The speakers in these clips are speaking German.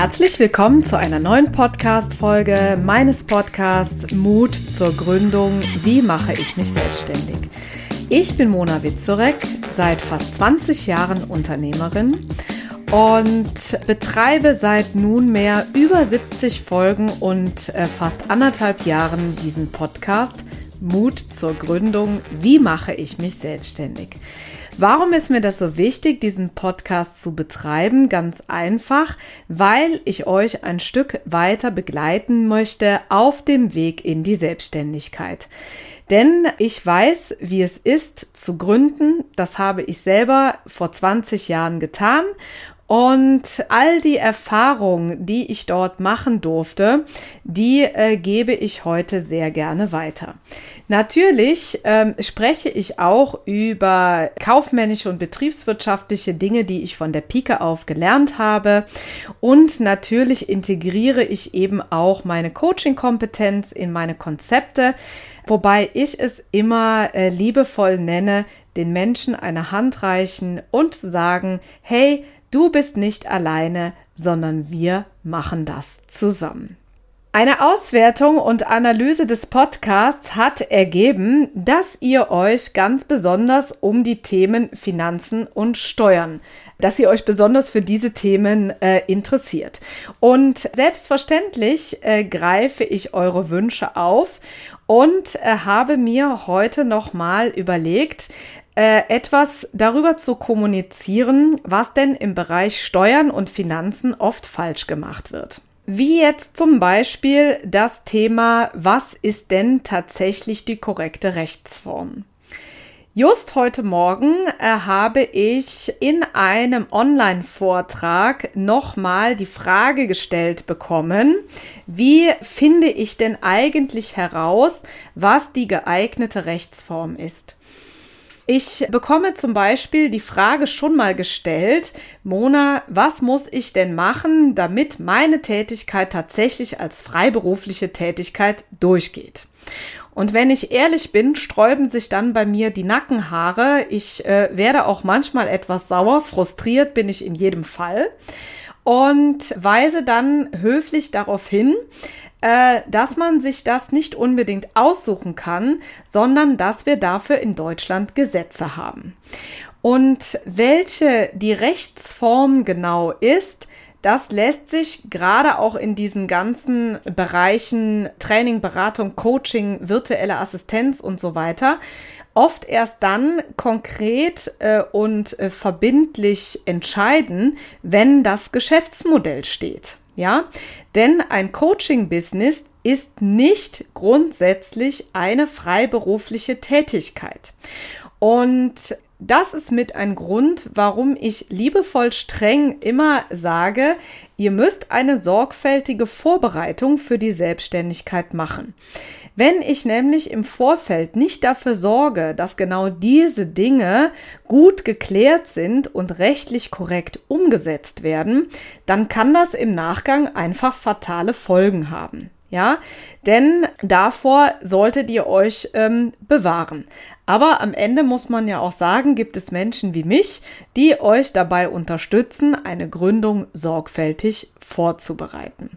Herzlich willkommen zu einer neuen Podcast-Folge meines Podcasts Mut zur Gründung. Wie mache ich mich selbstständig? Ich bin Mona Witzorek, seit fast 20 Jahren Unternehmerin und betreibe seit nunmehr über 70 Folgen und äh, fast anderthalb Jahren diesen Podcast Mut zur Gründung. Wie mache ich mich selbstständig? Warum ist mir das so wichtig, diesen Podcast zu betreiben? Ganz einfach, weil ich euch ein Stück weiter begleiten möchte auf dem Weg in die Selbstständigkeit. Denn ich weiß, wie es ist zu gründen. Das habe ich selber vor 20 Jahren getan und all die Erfahrungen, die ich dort machen durfte, die äh, gebe ich heute sehr gerne weiter. Natürlich ähm, spreche ich auch über kaufmännische und betriebswirtschaftliche Dinge, die ich von der Pike auf gelernt habe. Und natürlich integriere ich eben auch meine Coaching-Kompetenz in meine Konzepte, wobei ich es immer äh, liebevoll nenne, den Menschen eine Hand reichen und sagen, hey, Du bist nicht alleine, sondern wir machen das zusammen. Eine Auswertung und Analyse des Podcasts hat ergeben, dass ihr euch ganz besonders um die Themen Finanzen und Steuern, dass ihr euch besonders für diese Themen äh, interessiert. Und selbstverständlich äh, greife ich eure Wünsche auf und äh, habe mir heute nochmal überlegt, äh, etwas darüber zu kommunizieren, was denn im Bereich Steuern und Finanzen oft falsch gemacht wird. Wie jetzt zum Beispiel das Thema, was ist denn tatsächlich die korrekte Rechtsform? Just heute Morgen äh, habe ich in einem Online-Vortrag nochmal die Frage gestellt bekommen, wie finde ich denn eigentlich heraus, was die geeignete Rechtsform ist? Ich bekomme zum Beispiel die Frage schon mal gestellt, Mona, was muss ich denn machen, damit meine Tätigkeit tatsächlich als freiberufliche Tätigkeit durchgeht? Und wenn ich ehrlich bin, sträuben sich dann bei mir die Nackenhaare. Ich äh, werde auch manchmal etwas sauer, frustriert bin ich in jedem Fall und weise dann höflich darauf hin, äh, dass man sich das nicht unbedingt aussuchen kann, sondern dass wir dafür in Deutschland Gesetze haben. Und welche die Rechtsform genau ist, das lässt sich gerade auch in diesen ganzen Bereichen Training, Beratung, Coaching, virtuelle Assistenz und so weiter oft erst dann konkret äh, und äh, verbindlich entscheiden, wenn das Geschäftsmodell steht. Ja, denn ein Coaching-Business ist nicht grundsätzlich eine freiberufliche Tätigkeit. Und das ist mit ein Grund, warum ich liebevoll streng immer sage, ihr müsst eine sorgfältige Vorbereitung für die Selbstständigkeit machen. Wenn ich nämlich im Vorfeld nicht dafür sorge, dass genau diese Dinge gut geklärt sind und rechtlich korrekt umgesetzt werden, dann kann das im Nachgang einfach fatale Folgen haben. Ja, denn davor solltet ihr euch ähm, bewahren. Aber am Ende muss man ja auch sagen, gibt es Menschen wie mich, die euch dabei unterstützen, eine Gründung sorgfältig vorzubereiten.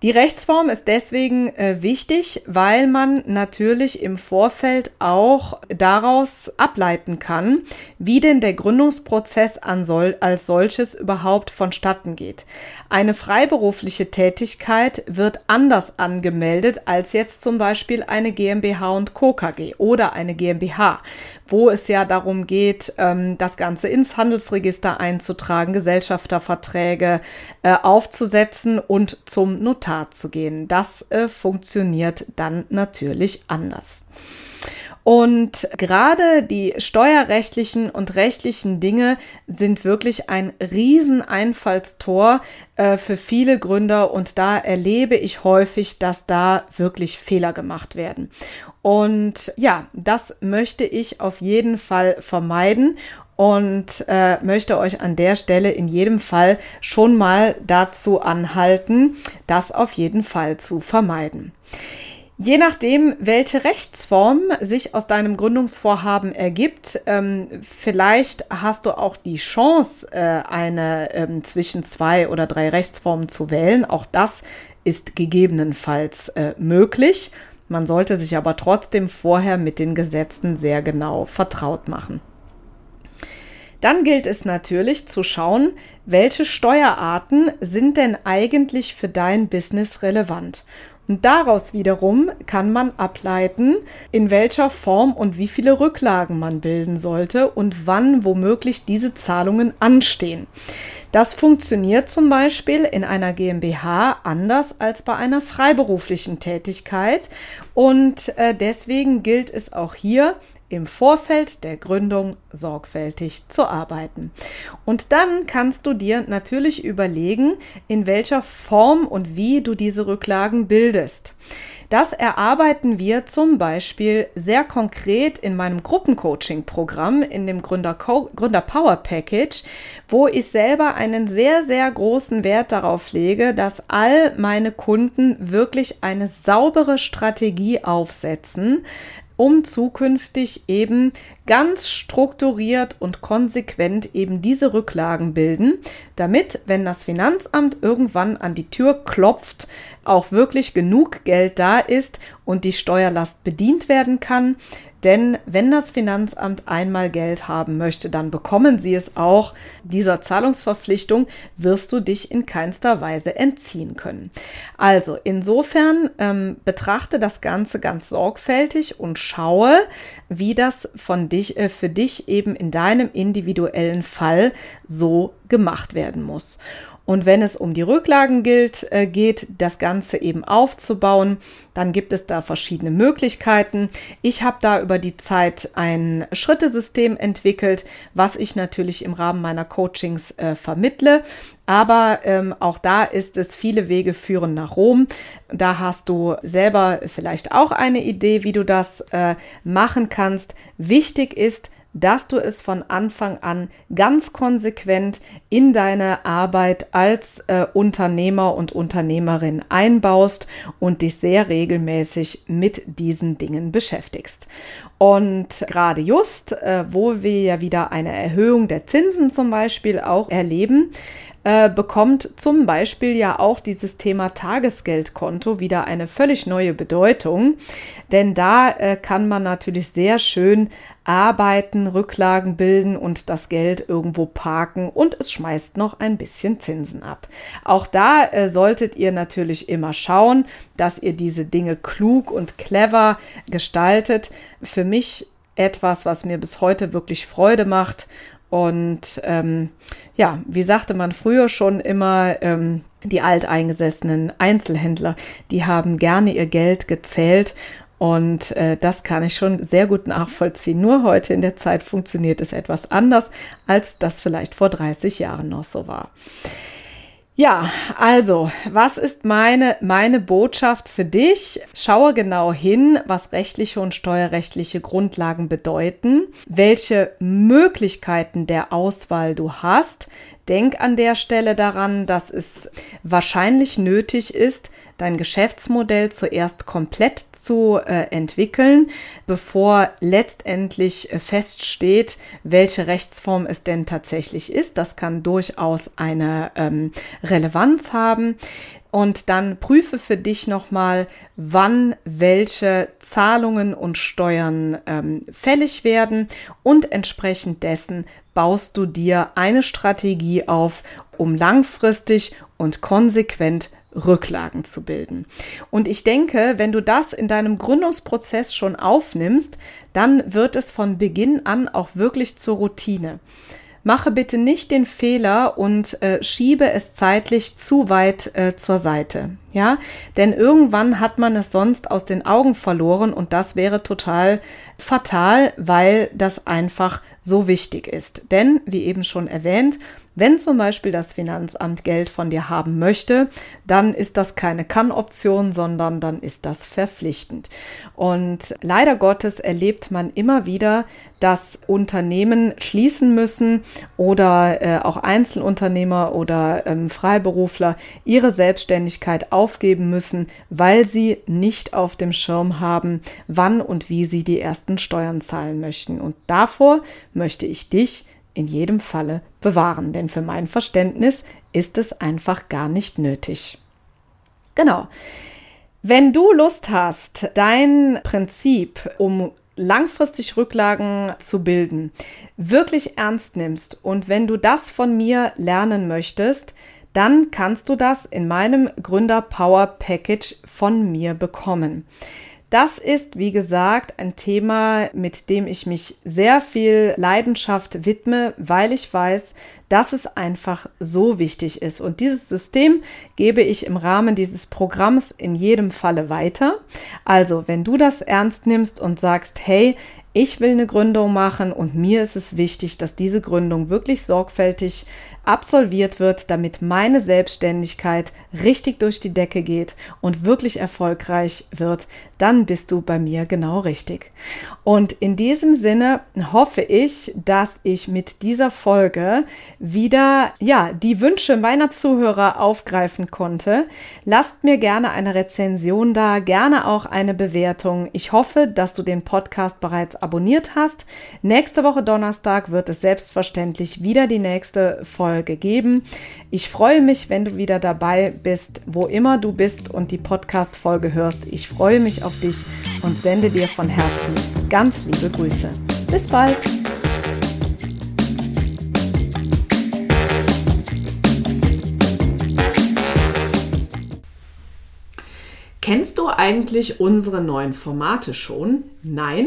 Die Rechtsform ist deswegen äh, wichtig, weil man natürlich im Vorfeld auch daraus ableiten kann, wie denn der Gründungsprozess sol als solches überhaupt vonstatten geht. Eine freiberufliche Tätigkeit wird anders angemeldet als jetzt zum Beispiel eine GmbH und Co. KG oder eine GmbH, wo es ja darum geht, ähm, das Ganze ins Handelsregister einzutragen, Gesellschafterverträge äh, aufzusetzen und zum Notar zu gehen. Das äh, funktioniert dann natürlich anders. Und gerade die steuerrechtlichen und rechtlichen Dinge sind wirklich ein Rieseneinfallstor äh, für viele Gründer und da erlebe ich häufig, dass da wirklich Fehler gemacht werden. Und ja, das möchte ich auf jeden Fall vermeiden und äh, möchte euch an der Stelle in jedem Fall schon mal dazu anhalten, das auf jeden Fall zu vermeiden. Je nachdem, welche Rechtsform sich aus deinem Gründungsvorhaben ergibt, ähm, vielleicht hast du auch die Chance, äh, eine ähm, zwischen zwei oder drei Rechtsformen zu wählen. Auch das ist gegebenenfalls äh, möglich. Man sollte sich aber trotzdem vorher mit den Gesetzen sehr genau vertraut machen. Dann gilt es natürlich zu schauen, welche Steuerarten sind denn eigentlich für dein Business relevant. Und daraus wiederum kann man ableiten, in welcher Form und wie viele Rücklagen man bilden sollte und wann womöglich diese Zahlungen anstehen. Das funktioniert zum Beispiel in einer GmbH anders als bei einer freiberuflichen Tätigkeit und äh, deswegen gilt es auch hier im Vorfeld der Gründung sorgfältig zu arbeiten. Und dann kannst du dir natürlich überlegen, in welcher Form und wie du diese Rücklagen bildest. Das erarbeiten wir zum Beispiel sehr konkret in meinem Gruppencoaching-Programm, in dem Gründer, Gründer Power Package, wo ich selber einen sehr, sehr großen Wert darauf lege, dass all meine Kunden wirklich eine saubere Strategie aufsetzen, um zukünftig eben ganz strukturiert und konsequent eben diese Rücklagen bilden, damit, wenn das Finanzamt irgendwann an die Tür klopft, auch wirklich genug Geld da ist und die Steuerlast bedient werden kann. Denn wenn das Finanzamt einmal Geld haben möchte, dann bekommen sie es auch. Dieser Zahlungsverpflichtung wirst du dich in keinster Weise entziehen können. Also insofern ähm, betrachte das Ganze ganz sorgfältig und schaue, wie das von dich, äh, für dich eben in deinem individuellen Fall so gemacht werden muss. Und wenn es um die Rücklagen gilt, äh, geht, das Ganze eben aufzubauen, dann gibt es da verschiedene Möglichkeiten. Ich habe da über die Zeit ein Schrittesystem entwickelt, was ich natürlich im Rahmen meiner Coachings äh, vermittle. Aber ähm, auch da ist es, viele Wege führen nach Rom. Da hast du selber vielleicht auch eine Idee, wie du das äh, machen kannst. Wichtig ist, dass du es von Anfang an ganz konsequent in deine Arbeit als äh, Unternehmer und Unternehmerin einbaust und dich sehr regelmäßig mit diesen Dingen beschäftigst. Und gerade just, äh, wo wir ja wieder eine Erhöhung der Zinsen zum Beispiel auch erleben, äh, bekommt zum Beispiel ja auch dieses Thema Tagesgeldkonto wieder eine völlig neue Bedeutung. Denn da äh, kann man natürlich sehr schön arbeiten, Rücklagen bilden und das Geld irgendwo parken und es schmeißt noch ein bisschen Zinsen ab. Auch da äh, solltet ihr natürlich immer schauen, dass ihr diese Dinge klug und clever gestaltet. Für mich etwas, was mir bis heute wirklich Freude macht und ähm, ja, wie sagte man früher schon immer, ähm, die alteingesessenen Einzelhändler, die haben gerne ihr Geld gezählt. Und äh, das kann ich schon sehr gut nachvollziehen. Nur heute in der Zeit funktioniert es etwas anders, als das vielleicht vor 30 Jahren noch so war. Ja, also, was ist meine, meine Botschaft für dich? Schaue genau hin, was rechtliche und steuerrechtliche Grundlagen bedeuten, welche Möglichkeiten der Auswahl du hast. Denk an der Stelle daran, dass es wahrscheinlich nötig ist, dein Geschäftsmodell zuerst komplett zu äh, entwickeln, bevor letztendlich äh, feststeht, welche Rechtsform es denn tatsächlich ist. Das kann durchaus eine ähm, Relevanz haben. Und dann prüfe für dich nochmal, wann welche Zahlungen und Steuern ähm, fällig werden und entsprechend dessen baust du dir eine Strategie auf, um langfristig und konsequent Rücklagen zu bilden. Und ich denke, wenn du das in deinem Gründungsprozess schon aufnimmst, dann wird es von Beginn an auch wirklich zur Routine. Mache bitte nicht den Fehler und äh, schiebe es zeitlich zu weit äh, zur Seite. Ja, denn irgendwann hat man es sonst aus den Augen verloren und das wäre total fatal, weil das einfach so wichtig ist. Denn, wie eben schon erwähnt, wenn zum Beispiel das Finanzamt Geld von dir haben möchte, dann ist das keine Kann-Option, sondern dann ist das verpflichtend. Und leider Gottes erlebt man immer wieder, dass Unternehmen schließen müssen oder äh, auch Einzelunternehmer oder ähm, Freiberufler ihre Selbstständigkeit auf aufgeben müssen, weil sie nicht auf dem Schirm haben, wann und wie sie die ersten Steuern zahlen möchten. Und davor möchte ich dich in jedem Falle bewahren, denn für mein Verständnis ist es einfach gar nicht nötig. Genau. Wenn du Lust hast, dein Prinzip, um langfristig Rücklagen zu bilden, wirklich ernst nimmst und wenn du das von mir lernen möchtest, dann kannst du das in meinem Gründer Power Package von mir bekommen. Das ist, wie gesagt, ein Thema, mit dem ich mich sehr viel Leidenschaft widme, weil ich weiß, dass es einfach so wichtig ist. Und dieses System gebe ich im Rahmen dieses Programms in jedem Falle weiter. Also, wenn du das ernst nimmst und sagst, hey, ich will eine Gründung machen und mir ist es wichtig, dass diese Gründung wirklich sorgfältig absolviert wird, damit meine Selbstständigkeit richtig durch die Decke geht und wirklich erfolgreich wird, dann bist du bei mir genau richtig. Und in diesem Sinne hoffe ich, dass ich mit dieser Folge wieder ja, die Wünsche meiner Zuhörer aufgreifen konnte. Lasst mir gerne eine Rezension da, gerne auch eine Bewertung. Ich hoffe, dass du den Podcast bereits abonniert hast. Nächste Woche Donnerstag wird es selbstverständlich wieder die nächste Folge geben. Ich freue mich, wenn du wieder dabei bist, wo immer du bist und die Podcast Folge hörst. Ich freue mich auf dich und sende dir von Herzen ganz liebe Grüße. Bis bald. Kennst du eigentlich unsere neuen Formate schon? Nein?